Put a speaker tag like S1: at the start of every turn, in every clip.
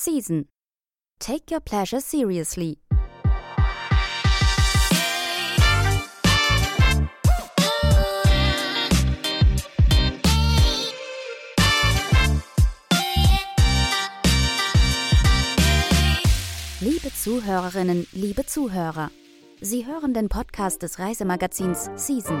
S1: Season. Take your pleasure seriously. Liebe Zuhörerinnen, liebe Zuhörer, Sie hören den Podcast des Reisemagazins Season.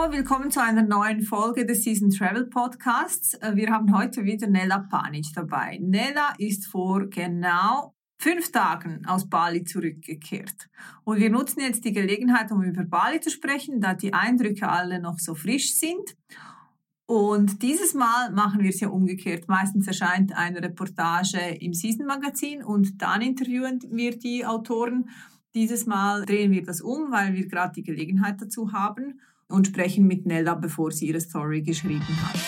S2: Willkommen zu einer neuen Folge des Season Travel Podcasts. Äh, Wir haben heute wieder Nella Panic dabei. Nella ist vor genau fünf Tagen aus Bali zurückgekehrt. Und wir nutzen jetzt die Gelegenheit, um über Bali zu sprechen, da die Eindrücke alle noch so frisch sind. Und dieses Mal machen wir es ja umgekehrt. Meistens erscheint eine Reportage im Season Magazin und dann interviewen wir die Autoren. Dieses Mal drehen wir das um, weil wir gerade die Gelegenheit dazu haben und sprechen mit Nella, bevor sie ihre Story geschrieben hat.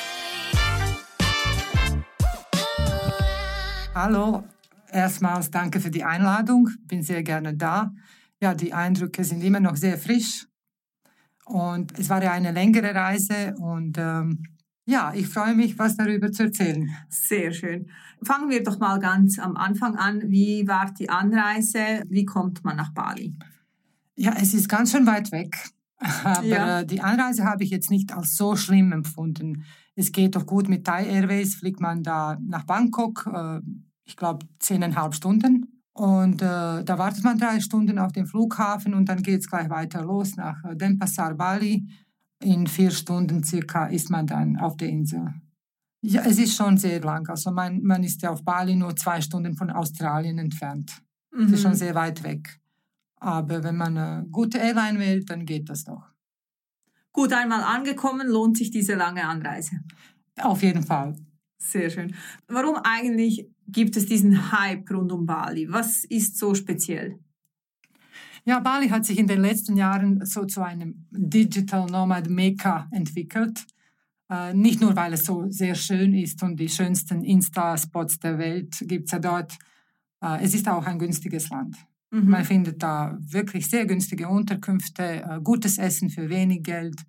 S3: Hallo, erstmals danke für die Einladung. Bin sehr gerne da. Ja, die Eindrücke sind immer noch sehr frisch. Und es war ja eine längere Reise und ähm, ja, ich freue mich, was darüber zu erzählen.
S2: Sehr schön. Fangen wir doch mal ganz am Anfang an. Wie war die Anreise? Wie kommt man nach Bali?
S3: Ja, es ist ganz schön weit weg. Aber
S2: Ja.
S3: äh, die Anreise habe ich jetzt nicht als so schlimm empfunden. Es geht doch gut mit Thai Airways, fliegt man da nach Bangkok, äh, ich glaube zehneinhalb Stunden. Und äh, da wartet man drei Stunden auf dem Flughafen und dann geht es gleich weiter los nach äh, Denpasar, Bali. In vier Stunden circa ist man dann auf der Insel. Ja, es ist schon sehr lang. Also man, man ist ja auf Bali nur zwei Stunden von Australien entfernt. Es ist schon sehr weit weg. Aber wenn man eine gute Airline wählt, dann geht das doch.
S2: Gut, einmal angekommen, lohnt sich diese lange Anreise.
S3: Auf jeden Fall.
S2: Sehr schön. Warum eigentlich gibt es diesen Hype rund um Bali? Was ist so speziell?
S3: Ja, Bali hat sich in den letzten Jahren so zu einem Digital Nomad Mekka entwickelt. Äh, nicht nur, weil es so sehr schön ist und die schönsten Insta-Spots der Welt gibt es ja dort. Äh, es ist auch ein günstiges Land.
S2: Mhm.
S3: Man findet da wirklich sehr günstige Unterkünfte, äh, gutes Essen für wenig Geld.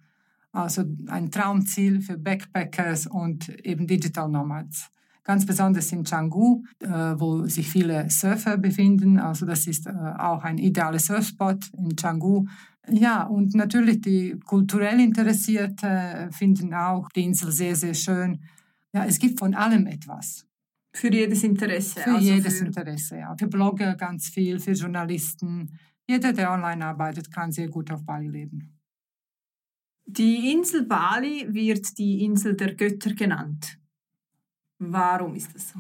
S3: Also ein Traumziel für Backpackers und eben Digital Nomads. Ganz besonders in Canggu, äh, wo sich viele Surfer befinden. Also das ist äh, auch ein idealer Surfspot in Canggu. Ja, und natürlich die kulturell Interessierte finden auch die Insel sehr, sehr schön. Ja, es gibt von allem etwas.
S2: Für jedes Interesse.
S3: Für
S2: also
S3: jedes
S2: für-
S3: Interesse, ja. Für Blogger ganz viel, für Journalisten. Jeder, der online arbeitet, kann sehr gut auf Bali leben.
S2: Die Insel Bali wird die Insel der Götter genannt. Warum ist das so?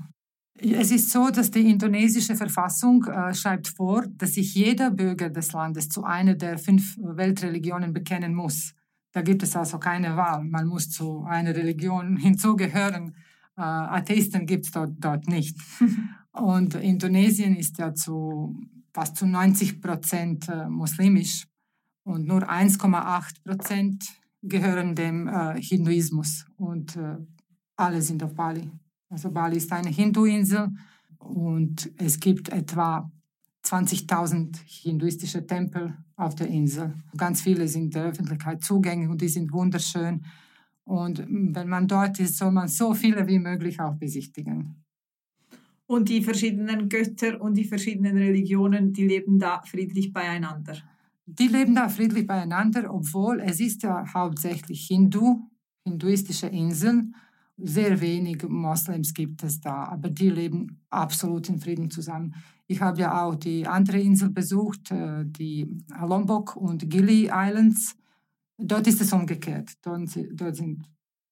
S3: Es ist so, dass die indonesische Verfassung äh, schreibt vor, dass sich jeder Bürger des Landes zu einer der fünf Weltreligionen bekennen muss. Da gibt es also keine Wahl. Man muss zu einer Religion hinzugehören. Äh, Atheisten gibt es dort, dort nicht. Und Indonesien ist ja zu fast zu 90 Prozent äh, muslimisch und nur 1,8 Prozent gehören dem äh, Hinduismus und äh, alle sind auf Bali. Also Bali ist eine Hinduinsel und es gibt etwa 20.000 hinduistische Tempel auf der Insel. Ganz viele sind der Öffentlichkeit zugänglich und die sind wunderschön. Und wenn man dort ist, soll man so viele wie möglich auch besichtigen.
S2: Und die verschiedenen Götter und die verschiedenen Religionen, die leben da friedlich beieinander.
S3: Die leben da friedlich beieinander, obwohl es ist ja hauptsächlich Hindu, hinduistische Inseln. Sehr wenig Moslems gibt es da, aber die leben absolut in Frieden zusammen. Ich habe ja auch die andere Insel besucht, äh, die Lombok und Gili Islands. Dort ist es umgekehrt. Dort si- dort sind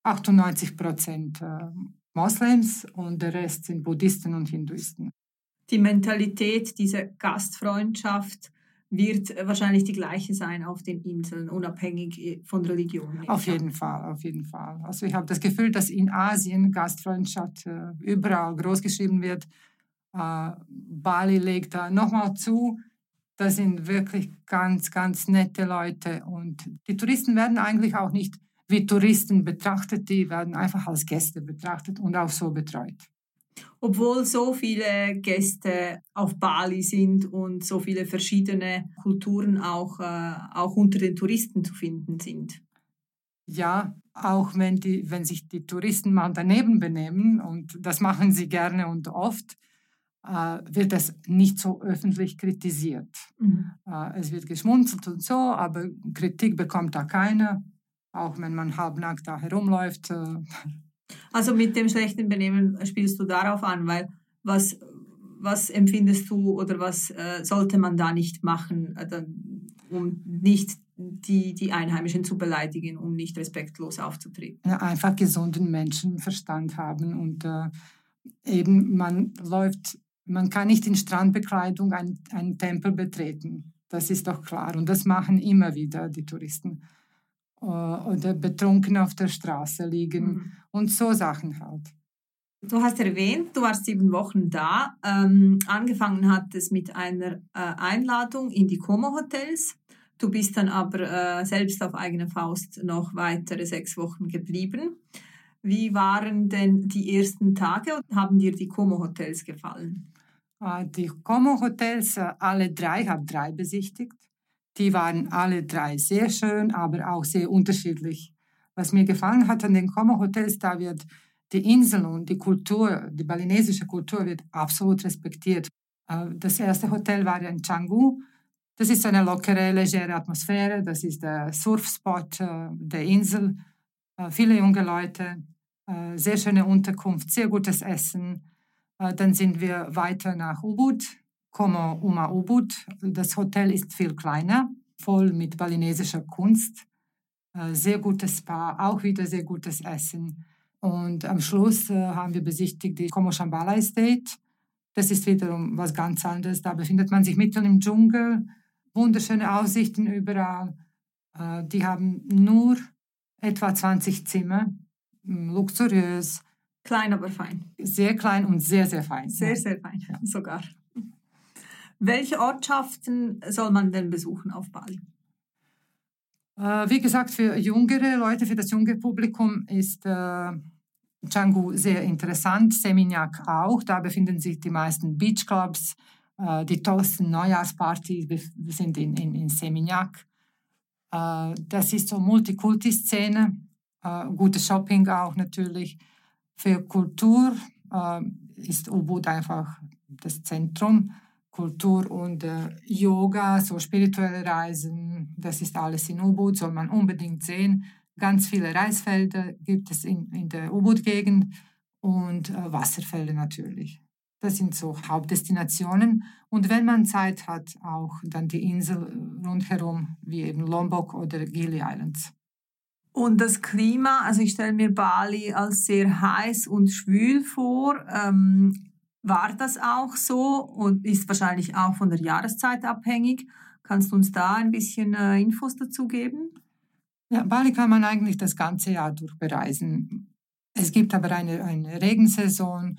S3: 98 Prozent äh, Moslems und der Rest sind Buddhisten und Hinduisten.
S2: Die Mentalität, diese Gastfreundschaft, wird wahrscheinlich die gleiche sein auf den Inseln, unabhängig äh, von Religion.
S3: Auf jeden Fall, auf jeden Fall. Also ich habe das Gefühl, dass in Asien Gastfreundschaft äh, überall großgeschrieben wird. Äh, Bali legt da nochmal zu. Das sind wirklich ganz, ganz nette Leute. Und die Touristen werden eigentlich auch nicht wie Touristen betrachtet, die werden einfach als Gäste betrachtet und auch so betreut
S2: obwohl so viele Gäste auf Bali sind und so viele verschiedene Kulturen auch, äh, auch unter den Touristen zu finden sind.
S3: Ja, auch wenn, die, wenn sich die Touristen mal daneben benehmen, und das machen sie gerne und oft, wird das nicht so öffentlich kritisiert. Mhm. Äh, es wird geschmunzelt und so, aber Kritik bekommt da keiner, auch wenn man halbnackt da herumläuft. Äh,
S2: also mit dem schlechten Benehmen spielst du darauf an, weil was, was empfindest du oder was äh, sollte man da nicht machen, äh, um nicht die, die Einheimischen zu beleidigen, um nicht respektlos aufzutreten?
S3: Ja, einfach gesunden Menschenverstand haben und äh, eben man läuft, man kann nicht in Strandbekleidung einen, einen Tempel betreten. Das ist doch klar. Und das machen immer wieder die Touristen. Äh, oder betrunken auf der Straße liegen mhm. und so Sachen halt.
S2: Du hast erwähnt, du warst sieben Wochen da. Ähm, angefangen hat es mit einer äh, Einladung in die Como-Hotels. Du bist dann aber äh, selbst auf eigene Faust noch weitere sechs Wochen geblieben. Wie waren denn die ersten Tage und haben dir die Como-Hotels gefallen?
S3: Äh, die Como-Hotels, äh, alle drei, habe drei besichtigt. Die waren alle drei sehr schön, aber auch sehr unterschiedlich. Was mir gefallen hat an den Como-Hotels, da wird die Insel und die Kultur, die balinesische Kultur wird absolut respektiert. Äh, das erste Hotel war in Canggu. Das ist eine lockere, legere Atmosphäre. Das ist der Surfspot der Insel. Viele junge Leute, sehr schöne Unterkunft, sehr gutes Essen. Dann sind wir weiter nach Ubud. Como Uma Ubud. Das Hotel ist viel kleiner, voll mit balinesischer Kunst. Äh, sehr gutes Spa, auch wieder sehr gutes Essen. Und am Schluss äh, haben wir besichtigt die Como Shambhala Estate. Das ist wiederum was ganz anderes. Da befindet man sich mitten im Dschungel, wunderschöne Aussichten überall. Äh, die haben nur etwa 20 Zimmer, luxuriös.
S2: Klein, aber fein.
S3: Sehr klein und sehr, sehr fein.
S2: Sehr, sehr fein, ja. sogar. Welche Ortschaften soll man denn besuchen auf Bali?
S3: Äh, wie gesagt, für jüngere Leute, für das junge Publikum ist äh, Canggu sehr interessant, Seminyak auch. Da befinden sich die meisten Beachclubs. Äh, die tollsten Neujahrspartys sind in, in, in Seminyak. Äh, das ist so Multikulti-Szene, äh, gutes Shopping auch natürlich. Für Kultur äh, ist Ubud einfach das Zentrum. Kultur und äh, Yoga, so spirituelle Reisen, das ist alles in Ubud, soll man unbedingt sehen. Ganz viele Reisfelder gibt es in, in der Ubud-Gegend und äh, Wasserfälle natürlich. Das sind so Hauptdestinationen. Und wenn man Zeit hat, auch dann die Insel rundherum, wie eben Lombok oder Gili Islands.
S2: Und das Klima, also ich stelle mir Bali als sehr heiß und schwül vor. Ähm, war das auch so und ist wahrscheinlich auch von der Jahreszeit abhängig? Kannst du uns da ein bisschen äh, Infos dazu geben?
S3: Ja, Bali kann man eigentlich das ganze Jahr durch bereisen. Es gibt aber eine, eine Regensaison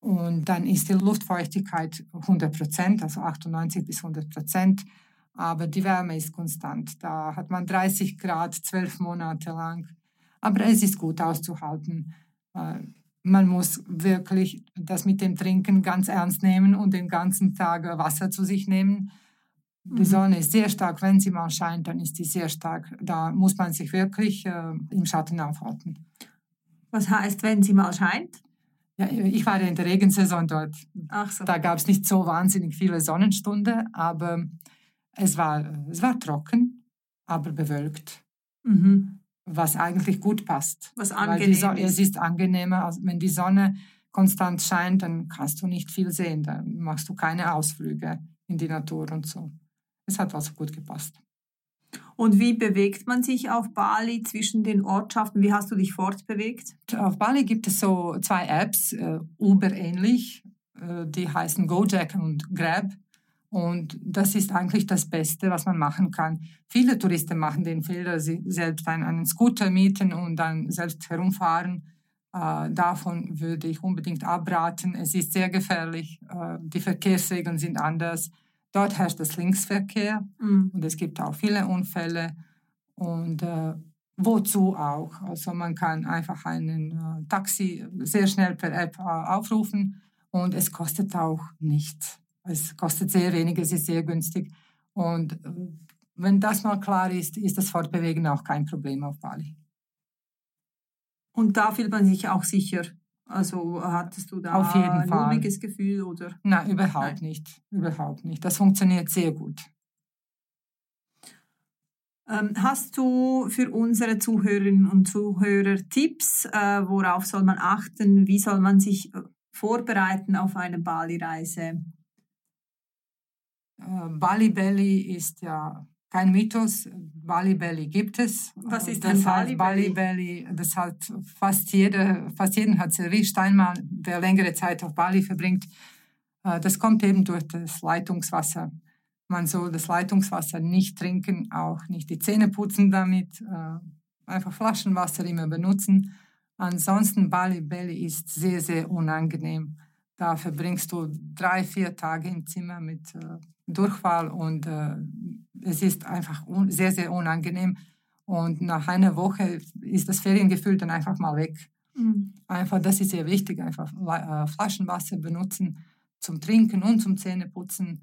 S3: und dann ist die Luftfeuchtigkeit 100 Prozent, also 98 bis 100 Prozent. Aber die Wärme ist konstant. Da hat man 30 Grad zwölf Monate lang. Aber es ist gut auszuhalten man muss wirklich das mit dem Trinken ganz ernst nehmen und den ganzen Tag Wasser zu sich nehmen. Die mhm. Sonne ist sehr stark, wenn sie mal scheint, dann ist sie sehr stark. Da muss man sich wirklich äh, im Schatten aufhalten.
S2: Was heißt, wenn sie mal scheint?
S3: Ja, ich war ja in der Regensaison dort. Ach so. Da gab es nicht so wahnsinnig viele Sonnenstunden, aber es war, es war trocken, aber bewölkt. Mhm was eigentlich gut passt.
S2: Was angenehm
S3: Sonne, ist. Es ist angenehmer, als wenn die Sonne konstant scheint, dann kannst du nicht viel sehen. Dann machst du keine Ausflüge in die Natur und so. Es hat also gut gepasst.
S2: Und wie bewegt man sich auf Bali zwischen den Ortschaften? Wie hast du dich fortbewegt?
S3: Auf Bali gibt es so zwei Apps, äh, Uber ähnlich, äh, die heißen Gojek und Grab. Und das ist eigentlich das Beste, was man machen kann. Viele Touristen machen den Fehler, sie selbst einen, einen Scooter mieten und dann selbst herumfahren. Äh, davon würde ich unbedingt abraten. Es ist sehr gefährlich. Äh, die Verkehrsregeln sind anders. Dort herrscht das Linksverkehr mhm. und es gibt auch viele Unfälle. Und äh, wozu auch? Also man kann einfach einen äh, Taxi sehr schnell per App aufrufen und es kostet auch nichts. Es kostet sehr wenig, es ist sehr günstig. Und äh, wenn das mal klar ist, ist das Fortbewegen auch kein Problem auf Bali.
S2: Und da fühlt man sich auch sicher. Also hattest du da
S3: Auf jeden
S2: ein mulmiges Gefühl oder?
S3: Nein, überhaupt Nein. nicht. Überhaupt nicht. Das funktioniert sehr gut.
S2: Ähm, hast du für unsere Zuhörerinnen und Zuhörer Tipps, äh, worauf soll man achten? Wie soll man sich äh, vorbereiten auf eine Bali-Reise?
S3: Äh, Bali Belly ist ja kein Mythos. Bali Belly gibt es.
S2: Was ist das
S3: ein Bali Belly? Das hat fast jeder, fast jeden hat erwischt einmal, der längere Zeit auf Bali verbringt. Äh, das kommt eben durch das Leitungswasser. Man soll das Leitungswasser nicht trinken, auch nicht die Zähne putzen damit. Äh, einfach Flaschenwasser immer benutzen. Ansonsten Bali Belly ist sehr, sehr unangenehm. Da verbringst du drei, vier Tage im Zimmer mit Durchfall und äh, es ist einfach sehr, sehr unangenehm. Und nach einer Woche ist das Feriengefühl dann einfach mal weg. Mhm. Einfach, das ist sehr wichtig, einfach äh, Flaschenwasser benutzen zum Trinken und zum Zähneputzen.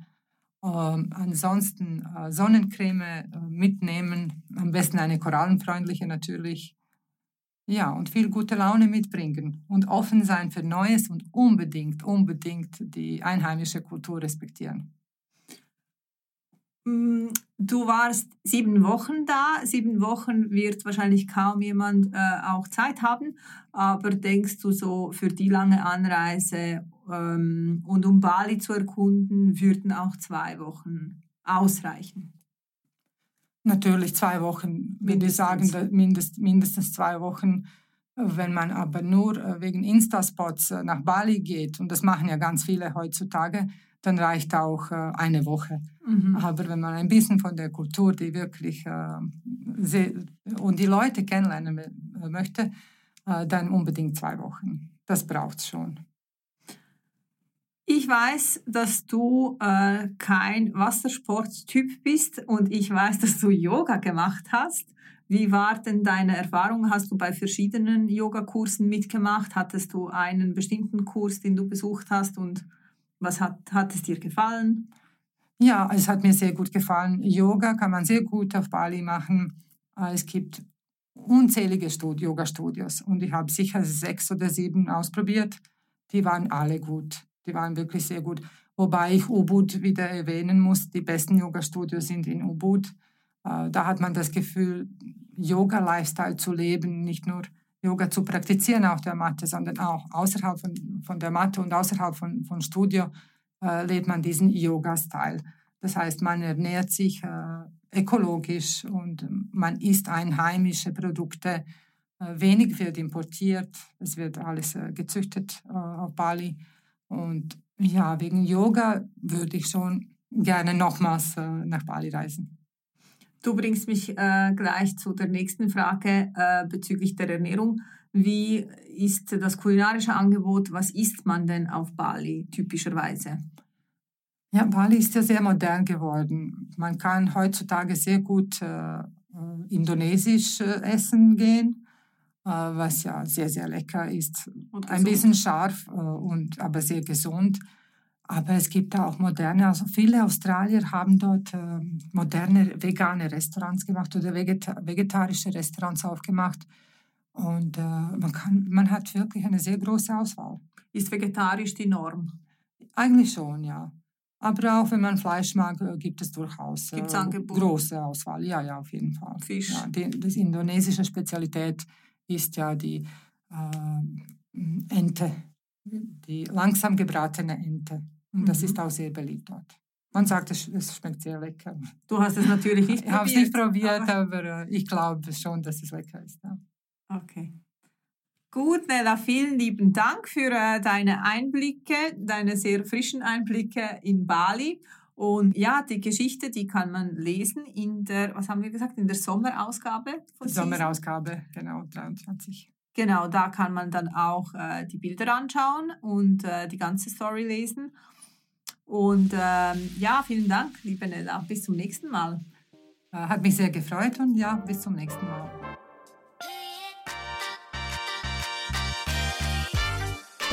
S3: Ähm, ansonsten äh, Sonnencreme äh, mitnehmen, am besten eine korallenfreundliche natürlich. Ja, und viel gute Laune mitbringen und offen sein für Neues und unbedingt, unbedingt die einheimische Kultur respektieren.
S2: Mm, du warst sieben Wochen da. Sieben Wochen wird wahrscheinlich kaum jemand äh, auch Zeit haben. Aber denkst du so, für die lange Anreise ähm, und um Bali zu erkunden, würden auch zwei Wochen ausreichen?
S3: Natürlich zwei Wochen, würde ich sagen, mindest, mindestens zwei Wochen. Wenn man aber nur äh, wegen Instaspots äh, nach Bali geht, und das machen ja ganz viele heutzutage, dann reicht auch äh, eine Woche. Mhm. Aber wenn man ein bisschen von der Kultur, die wirklich äh, und die Leute kennenlernen möchte, äh, dann unbedingt zwei Wochen. Das braucht es schon.
S2: Ich weiß, dass du äh, kein Wassersporttyp bist und ich weiß, dass du Yoga gemacht hast. Wie war denn deine Erfahrung? Hast du bei verschiedenen Yogakursen mitgemacht? Hattest du einen bestimmten Kurs, den du besucht hast und was hat, hat es dir gefallen?
S3: Ja, es hat mir sehr gut gefallen. Yoga kann man sehr gut auf Bali machen. Äh, es gibt unzählige Yoga-Studios und ich habe sicher sechs oder sieben ausprobiert. Die waren alle gut. Die waren wirklich sehr gut. Wobei ich Ubud wieder erwähnen muss. Die besten Yoga-Studios sind in Ubud. Äh, da hat man das Gefühl, Yoga-Lifestyle zu leben, nicht nur Yoga zu praktizieren auf der Matte, sondern auch außerhalb von, von der Matte und außerhalb von, von Studio äh, lebt man diesen Yoga-Style. Das heißt, man ernährt sich äh, ökologisch und man isst einheimische Produkte. Äh, wenig wird importiert, es wird alles äh, gezüchtet äh, auf Bali. Und ja, wegen Yoga würde ich schon gerne nochmals äh, nach Bali reisen.
S2: Du bringst mich äh, gleich zu der nächsten Frage äh, bezüglich der Ernährung. Wie ist das kulinarische Angebot? Was isst man denn auf Bali typischerweise?
S3: Ja, Bali ist ja sehr modern geworden. Man kann heutzutage sehr gut äh, indonesisch äh, essen gehen, was ja sehr, sehr lecker ist. Ein bisschen scharf, und, aber sehr gesund. Aber es gibt auch moderne, also viele Australier haben dort äh, moderne vegane Restaurants gemacht oder vegeta vegetarische Restaurants aufgemacht. Und äh, man, kann, man hat wirklich eine sehr große Auswahl.
S2: Ist vegetarisch die Norm?
S3: Eigentlich schon, ja. Aber auch wenn man Fleisch mag, äh, gibt es durchaus
S2: Gibt's äh,
S3: große Auswahl. Ja, ja, auf jeden Fall.
S2: Fisch.
S3: Ja, die, die indonesische Spezialität ist ja die äh, Ente, die langsam gebratene Ente. Und das mhm. ist auch sehr beliebt dort. Man sagt, es, es schmeckt sehr lecker.
S2: Du hast es natürlich nicht
S3: probiert. Ich habe es nicht probiert, aber, aber äh, ich glaube schon, dass es lecker ist. Ja.
S2: Okay. Gut, Nella, vielen lieben Dank für äh, deine Einblicke, deine sehr frischen Einblicke in Bali. Und ja, die Geschichte, die kann man lesen in der, was haben wir gesagt, in der Sommerausgabe?
S3: Von Sommerausgabe, genau, 23.
S2: Genau, da kann man dann auch äh, die Bilder anschauen und äh, die ganze Story lesen. Und ähm, ja, vielen Dank, liebe Nella. Bis zum nächsten Mal.
S3: Äh, hat mich sehr gefreut und ja, bis zum nächsten Mal.